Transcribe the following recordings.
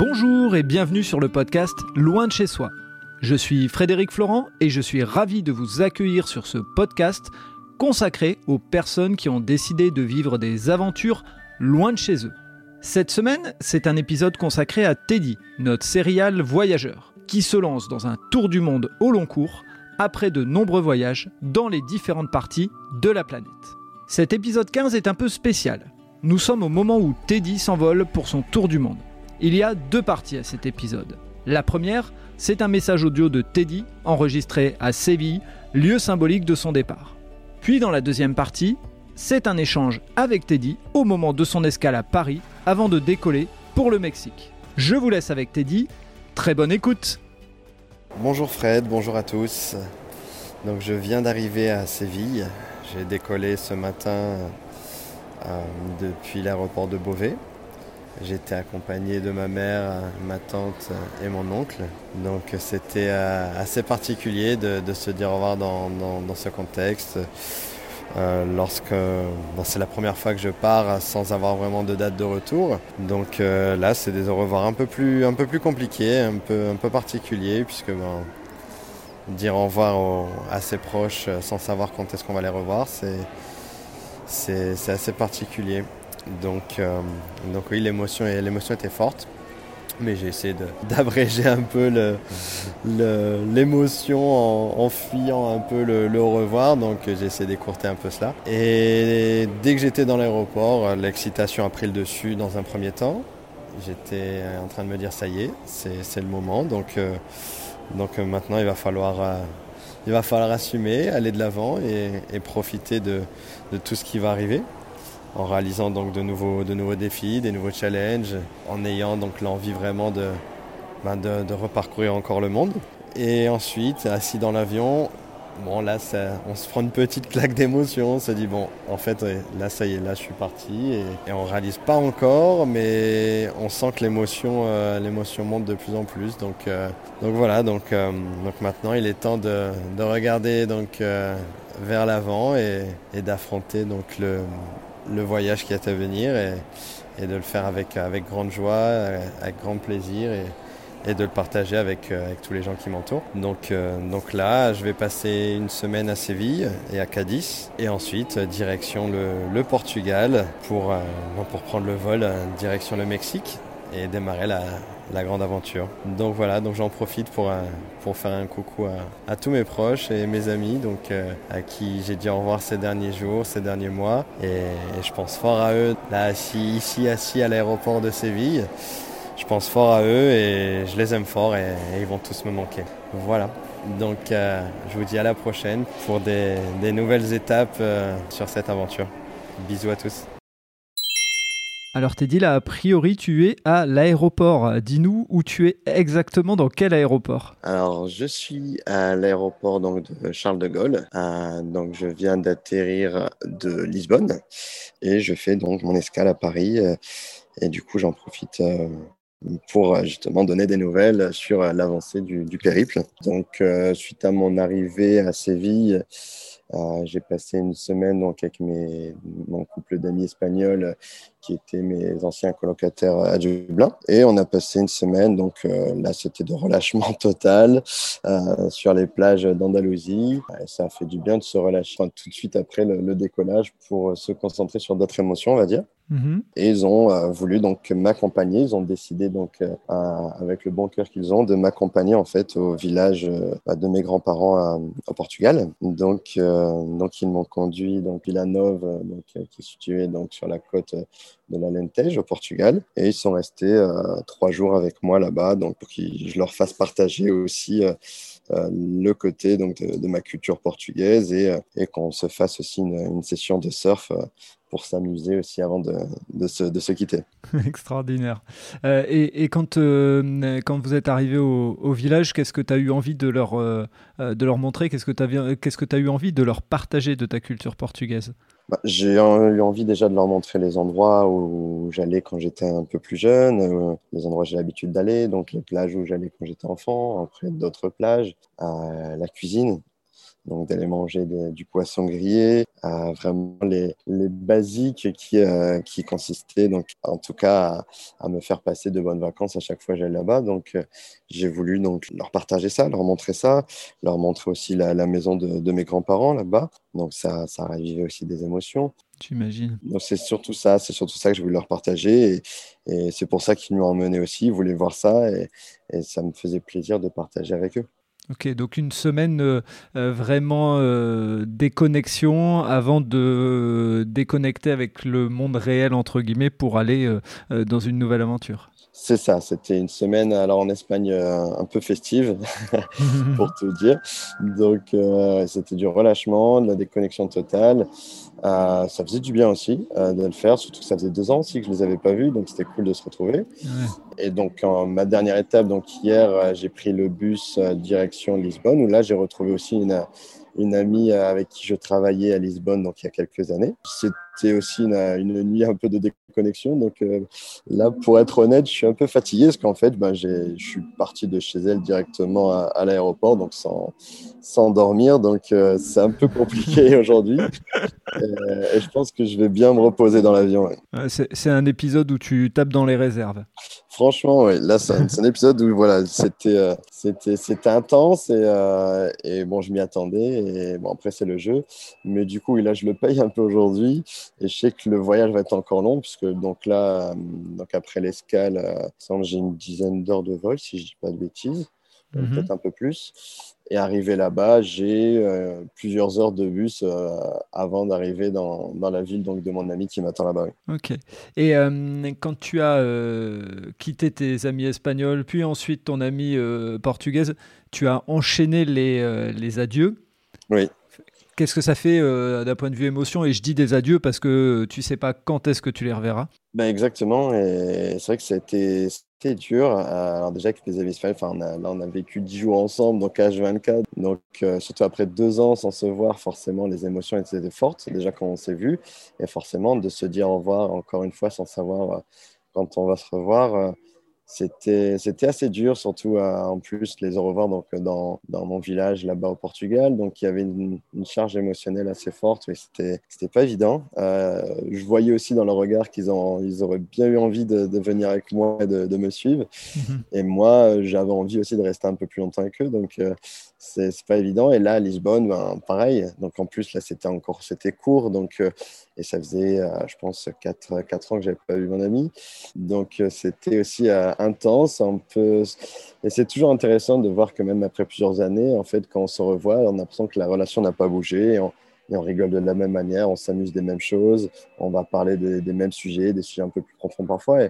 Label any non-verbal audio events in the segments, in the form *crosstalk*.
Bonjour et bienvenue sur le podcast Loin de chez soi. Je suis Frédéric Florent et je suis ravi de vous accueillir sur ce podcast consacré aux personnes qui ont décidé de vivre des aventures loin de chez eux. Cette semaine, c'est un épisode consacré à Teddy, notre serial voyageur, qui se lance dans un tour du monde au long cours après de nombreux voyages dans les différentes parties de la planète. Cet épisode 15 est un peu spécial. Nous sommes au moment où Teddy s'envole pour son tour du monde. Il y a deux parties à cet épisode. La première, c'est un message audio de Teddy enregistré à Séville, lieu symbolique de son départ. Puis dans la deuxième partie, c'est un échange avec Teddy au moment de son escale à Paris avant de décoller pour le Mexique. Je vous laisse avec Teddy. Très bonne écoute. Bonjour Fred, bonjour à tous. Donc je viens d'arriver à Séville. J'ai décollé ce matin euh, depuis l'aéroport de Beauvais. J'étais accompagné de ma mère, ma tante et mon oncle. Donc c'était euh, assez particulier de, se dire au revoir dans, ce contexte. Euh, lorsque c'est la première fois que je pars sans avoir vraiment de date de retour. Donc euh, là c'est des au revoir un peu plus un peu plus compliqués, un peu un peu particuliers puisque dire au revoir à ses proches sans savoir quand est-ce qu'on va les revoir, c'est assez particulier. Donc, euh, donc oui, l'émotion, l'émotion était forte. Mais j'ai essayé *laughs* d'abréger un peu l'émotion en, fuyant un peu le, au revoir. Donc j'ai essayé d'écourter un peu cela. Et dès que j'étais dans l'aéroport, l'excitation a pris le dessus dans un premier temps. J'étais en train de me dire ça y est, c'est le moment. Donc, euh, donc euh, maintenant il va falloir il va falloir assumer, aller de l'avant et, profiter de, tout ce qui va arriver en réalisant donc de nouveaux, défis, des nouveaux challenges, en ayant donc l'envie vraiment de, ben reparcourir encore le monde. Et ensuite, assis dans l'avion, bon là on se prend une petite claque d'émotion, on se dit bon en fait là ça y est, là je suis parti et, on réalise pas encore mais on sent que l'émotion euh, monte de plus en plus donc, euh, voilà donc, euh, maintenant il est temps de, de regarder vers l'avant et, et d'affronter donc le, le voyage qui est à venir et, de le faire avec, grande joie, avec grand plaisir et, de le partager avec, euh, avec tous les gens qui m'entourent. Donc, euh, donc là, je vais passer une semaine à Séville et à Cadiz et ensuite direction le, Portugal pour, euh, pour prendre le vol direction le Mexique et démarrer la, grande aventure. Donc voilà, donc j'en profite pour, euh, pour faire un coucou à, tous mes proches et mes amis, donc euh, à qui j'ai dit au revoir ces derniers jours, ces derniers mois, et, je pense fort à eux. Là, assis, ici, assis à l'aéroport de Séville, je pense fort à eux et je les aime fort et, ils vont tous me manquer. Voilà. Donc euh, je vous dis à la prochaine pour des, des nouvelles étapes sur cette aventure. Bisous à tous. Alors Teddy, là, a priori, tu es à l'aéroport. Dis-nous où tu es exactement, dans quel aéroport? Alors, je suis à l'aéroport donc de Charles de Gaulle. Euh, donc, je viens d'atterrir de Lisbonne et je fais donc mon escale à Paris. Euh, et du coup, j'en profite euh, pour justement donner des nouvelles sur l'avancée du, du, périple. Donc, suite à mon arrivée à Séville, euh, j'ai passé une semaine donc avec mes, mon couple d'amis espagnols qui étaient mes anciens colocataires à Dublin. Et on a passé une semaine, donc euh, là c'était de relâchement *laughs* total euh, sur les plages d'Andalousie. ça a fait du bien de se relâcher tout de suite après le, le décollage pour se concentrer sur d'autres émotions, on va dire. Mhm. Et ils ont euh, voulu donc m'accompagner. Ils ont décidé donc euh, avec le bon cœur qu'ils ont de m'accompagner en fait au village euh, bah, de mes grands-parents au Portugal. Donc donc ils m'ont conduit donc Vila Nova, donc qui est située donc sur la côte de la Lentej au Portugal. Et ils sont restés trois jours avec moi là-bas, donc pour que je leur fasse partager aussi le côté donc de, ma culture portugaise et, qu'on se fasse aussi une session de surf pour s'amuser aussi avant de, de, se, de, se, quitter. *laughs* Extraordinaire. Euh, et, et quand, euh, quand vous êtes arrivé au, au village, qu'est-ce que tu as eu envie de leur, euh, de leur montrer? Qu'est-ce que tu as, qu'est-ce que as eu envie de leur partager de ta culture portugaise? Bah, J'ai eu envie déjà de leur montrer les endroits où j'allais quand j'étais un peu plus jeune, les endroits où j'ai l'habitude d'aller, donc les plages où j'allais quand j'étais enfant, après d'autres plages, la cuisine donc d'aller manger du poisson grillé, vraiment les, les basiques qui, euh, qui consistaient, donc, en tout cas, à, me faire passer de bonnes vacances à chaque fois que j'allais là-bas. Donc, euh, j'ai voulu donc leur partager ça, leur montrer ça, leur montrer aussi la, la maison de, de mes grands-parents là-bas. Donc, ça, ça ravivait aussi des émotions. J'imagine. Donc, c'est surtout ça, c'est surtout ça que je voulais leur partager. Et, et c'est pour ça qu'ils m'ont emmené aussi. Ils voulaient voir ça et, et ça me faisait plaisir de partager avec eux. Ok, donc une semaine euh, euh, vraiment euh, déconnexion avant de déconnecter avec le monde réel, entre guillemets, pour aller dans une nouvelle aventure. C'est ça, c'était une semaine alors en Espagne un peu festive, *laughs* pour te dire. Donc c'était du relâchement, de la déconnexion totale. ça faisait du bien aussi de le faire, surtout que ça faisait deux ans aussi que je ne les avais pas vus, donc c'était cool de se retrouver. Et donc ma dernière étape, donc hier, j'ai pris le bus direction Lisbonne, où là j'ai retrouvé aussi une, une amie avec qui je travaillais à Lisbonne donc il y a quelques années. C'était aussi une, une, nuit un peu de déconnexion. Donc euh, là, pour être honnête, je suis un peu fatigué parce qu'en fait, ben, je suis parti de chez elle directement à, l'aéroport, donc sans, sans dormir. Donc euh, c'est un peu compliqué *laughs* aujourd'hui. Et, je pense que je vais bien me reposer dans l'avion. C'est un épisode où tu tapes dans les réserves. Franchement, oui. Là, c'est un, épisode où voilà, c'était euh, c'était intense et, et bon, je m'y attendais. Et bon, après, c'est le jeu. Mais du coup, là, je le paye un peu aujourd'hui. Et je sais que le voyage va être encore long, puisque donc là, euh, donc après l'escale, euh, j'ai une dizaine d'heures de vol, si je dis pas de bêtises. Euh, mhm. Peut-être un peu plus. Et arrivé là-bas, j'ai plusieurs heures de bus avant d'arriver dans, dans, la ville donc, de mon ami qui m'attend là-bas. Ok. Et quand tu as quitté tes amis espagnols, puis ensuite ton amie portugaise, tu as enchaîné les, les adieux. Oui. Qu'est-ce que ça fait euh, d'un point de vue émotion Et je dis des adieux parce que tu sais pas quand est-ce que tu les reverras? Ben exactement. Et c'est vrai que ça a été, dur. Alors déjà avec les amis enfin, on a, là on a vécu 10 jours ensemble, donc H24. Donc euh, surtout après deux ans sans se voir, forcément les émotions étaient fortes déjà quand on s'est vu. Et forcément de se dire au revoir encore une fois sans savoir euh, quand on va se revoir c'était c'était assez dur surtout en plus les au revoir donc dans, dans mon village là-bas au Portugal. Donc il y avait une, charge émotionnelle assez forte et c'était pas évident. Euh, je voyais aussi dans leur regard qu'ils ils auraient bien eu envie de, de venir avec moi et de, de me suivre. Mhm. et moi j'avais envie aussi de rester un peu plus longtemps avec eux. Donc euh, c'est pas évident. Et là à Lisbonne ben, pareil. Donc en plus là c'était encore c'était court. Donc euh, et ça faisait je pense 4, 4 ans que j'avais pas vu mon ami. Donc c'était aussi intense, un peu. Et c'est toujours intéressant de voir que même après plusieurs années, en fait, quand on se revoit, on a l'impression que la relation n'a pas bougé. Et on, on, rigole de la même manière, on s'amuse des mêmes choses, on va parler des, mêmes sujets, des sujets un peu plus profonds parfois.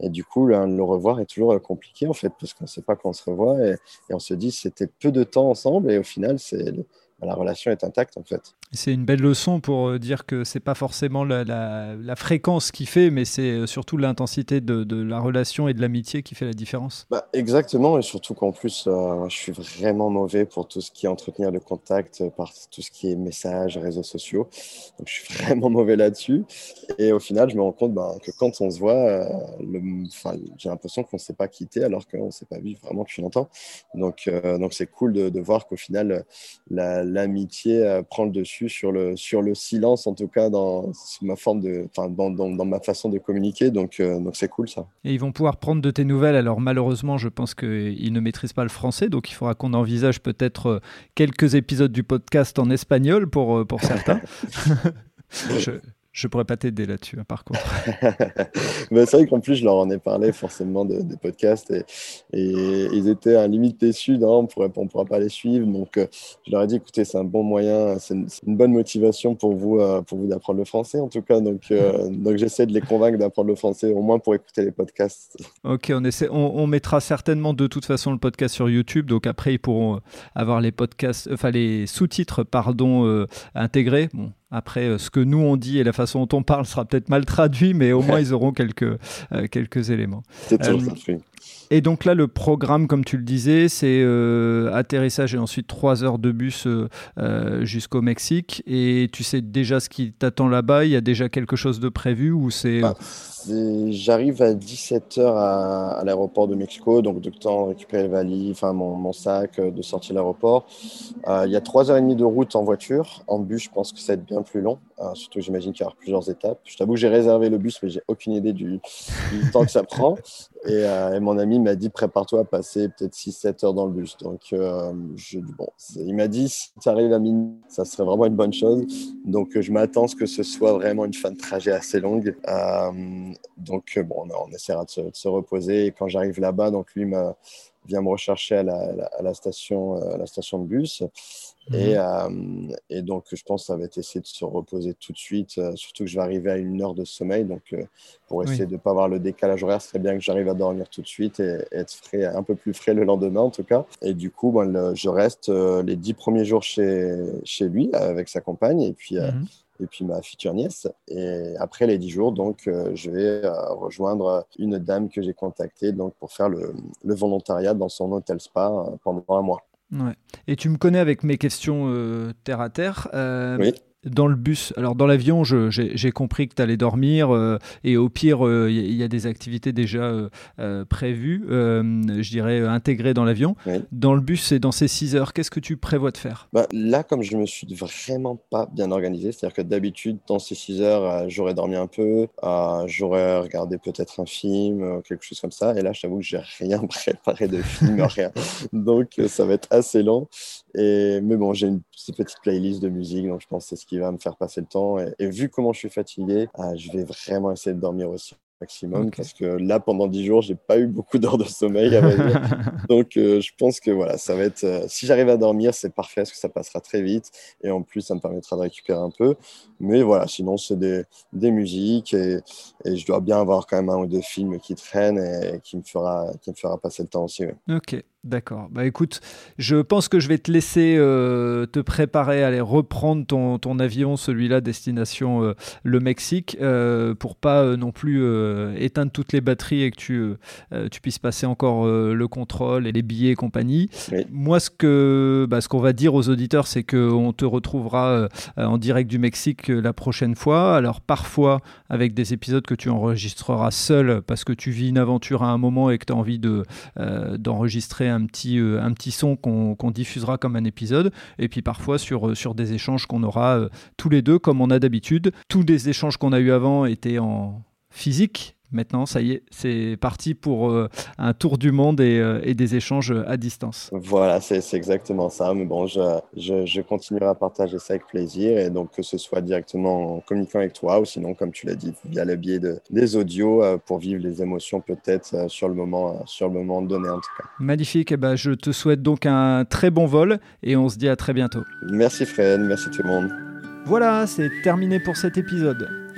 Et, du coup, le revoir est toujours compliqué, en fait, parce qu'on ne sait pas quand on se revoit. Et, et on se dit, c'était peu de temps ensemble. Et au final, c'est la relation est intacte en fait. C'est une belle leçon pour euh, dire que c'est pas forcément la, fréquence qui fait, mais c'est euh, surtout l'intensité de, la relation et de l'amitié qui fait la différence. Bah, exactement, et surtout qu'en plus, euh, je suis vraiment mauvais pour tout ce qui est entretenir le contact par tout ce qui est messages, réseaux sociaux. Donc je suis *laughs* vraiment mauvais là-dessus. Et au final, je me rends compte bah, que quand on se voit, j'ai l'impression qu'on ne s'est pas quitté alors qu'on ne s'est pas vu vraiment depuis longtemps. Donc donc c'est cool de, de voir qu'au final, la l'amitié euh, prend le dessus sur le, sur le silence, en tout cas dans ma, forme de, dans, dans, dans, ma façon de communiquer. Donc, euh, donc c'est cool ça. Et ils vont pouvoir prendre de tes nouvelles. Alors malheureusement, je pense qu'ils ne maîtrisent pas le français, donc il faudra qu'on envisage peut-être euh, quelques épisodes du podcast en espagnol pour, pour certains. *laughs* *laughs* je, je pourrais pas t'aider là-dessus, hein, par contre. *laughs* *laughs* c'est vrai qu'en plus, je leur en ai parlé forcément des podcasts et, et, ils étaient à limite déçus. Non, on ne pourra pas les suivre. Donc, euh, je leur ai dit, écoutez, c'est un bon moyen, c'est une, bonne motivation pour vous, euh, pour vous d'apprendre le français, en tout cas. Donc, euh, *laughs* donc j'essaie de les convaincre d'apprendre le français, au moins pour écouter les podcasts. Ok, on, essaie, on, mettra certainement de toute façon le podcast sur YouTube. Donc, après, ils pourront avoir les podcasts, enfin, les sous-titres, pardon, intégrés. Bon, Après, ce que nous on dit et la façon dont on parle sera peut-être mal traduit, mais au moins *laughs* ils auront quelques, quelques éléments. C'est tout, et donc là, le programme, comme tu le disais, c'est euh, atterrissage et ensuite trois heures de bus euh, euh, jusqu'au Mexique. Et tu sais déjà ce qui t'attend là-bas? Il y a déjà quelque chose de prévu ou c'est... Bah, j'arrive à 17h à, l'aéroport de Mexico, donc de temps récupérer le valise, enfin mon, sac, de sortir de l'aéroport. il y a 3h30 de route en voiture. En bus, je pense que ça va être bien plus long. surtout, j'imagine qu'il y aura plusieurs étapes. Je t'avoue, j'ai réservé le bus, mais j'ai aucune idée du, *laughs* temps que ça prend. Et, et mon ami m'a dit prépare-toi à passer peut-être 6-7 heures dans le bus. Donc, euh, je, bon, il m'a dit si tu arrives à minuit, ça serait vraiment une bonne chose. Donc, je m'attends à ce que ce soit vraiment une fin de trajet assez longue. Euh, donc, bon, on, essaiera de se, reposer. Et quand j'arrive là-bas, donc lui vient me rechercher à la, station, à la station de bus. Mhm. Euh, et, donc, je pense que ça va être essayer de se reposer tout de suite, euh, surtout que je vais arriver à une heure de sommeil. Donc, euh, pour essayer de ne pas avoir le décalage horaire, ce serait bien que j'arrive à dormir tout de suite et, être frais, un peu plus frais le lendemain, en tout cas. Et du coup, je reste les dix premiers jours chez, chez lui avec sa compagne et puis, mhm. Et puis ma future nièce. Et après les dix jours, donc, je vais rejoindre une dame que j'ai contactée donc, pour faire le, le volontariat dans son hôtel spa pendant un mois. Ouais. Et tu me connais avec mes questions euh, terre à terre. Euh, oui dans le bus, alors dans l'avion, j'ai compris que tu allais dormir euh, et au pire, il euh, y, a des activités déjà euh, prévues, je dirais intégrées dans l'avion. Dans le bus et dans ces 6 heures, qu'est-ce que tu prévois de faire? Bah, Là, comme je me suis vraiment pas bien organisé, c'est-à-dire que d'habitude, dans ces 6 heures, j'aurais dormi un peu, j'aurais regardé peut-être un film, quelque chose comme ça. Et là, je t'avoue que j'ai rien *laughs* préparé de film, rien. Donc, ça va être assez lent. Et, mais bon, j'ai une petite playlist de musique, donc je pense que c'est ce qui va me faire passer le temps. Et, vu comment je suis fatigué, ah, je vais vraiment essayer de dormir aussi maximum parce que là pendant 10 jours j'ai pas eu beaucoup d'heures de sommeil *laughs* donc euh, je pense que voilà ça va être euh, si j'arrive à dormir c'est parfait parce que ça passera très vite. Et en plus ça me permettra de récupérer un peu. Mais voilà sinon c'est des, des, musiques et, et, je dois bien avoir quand même un ou deux films qui traînent et, qui me fera qui me fera passer le temps aussi ok D'accord. Bah écoute, je pense que je vais te laisser euh, te préparer à aller reprendre ton, ton avion, celui-là, destination euh, le Mexique, euh, pour pas non plus éteindre toutes les batteries et que tu, tu puisses passer encore le contrôle et les billets et compagnie. Moi, ce que bah, ce qu'on va dire aux auditeurs, c'est qu'on te retrouvera en direct du Mexique la prochaine fois. Alors parfois avec des épisodes que tu enregistreras seul parce que tu vis une aventure à un moment et que tu as envie de, d'enregistrer un petit, euh, un petit son qu'on diffusera comme un épisode, et puis parfois sur, euh, sur des échanges qu'on aura euh, tous les deux comme on a d'habitude. Tous les échanges qu'on a eu avant étaient en physique, Maintenant, ça y est, c'est parti pour euh, un tour du monde euh, et, des échanges à distance. Voilà, c'est exactement ça. Mais bon, je, je, continuerai à partager ça avec plaisir. Et donc, que ce soit directement en communiquant avec toi ou sinon, comme tu l'as dit, via le biais de, des audios euh, pour vivre les émotions peut-être sur, le moment, sur le moment donné en tout cas. Magnifique. Et eh ben, je te souhaite donc un très bon vol et on se dit à très bientôt. Merci Fred, merci tout le monde. Voilà, c'est terminé pour cet épisode.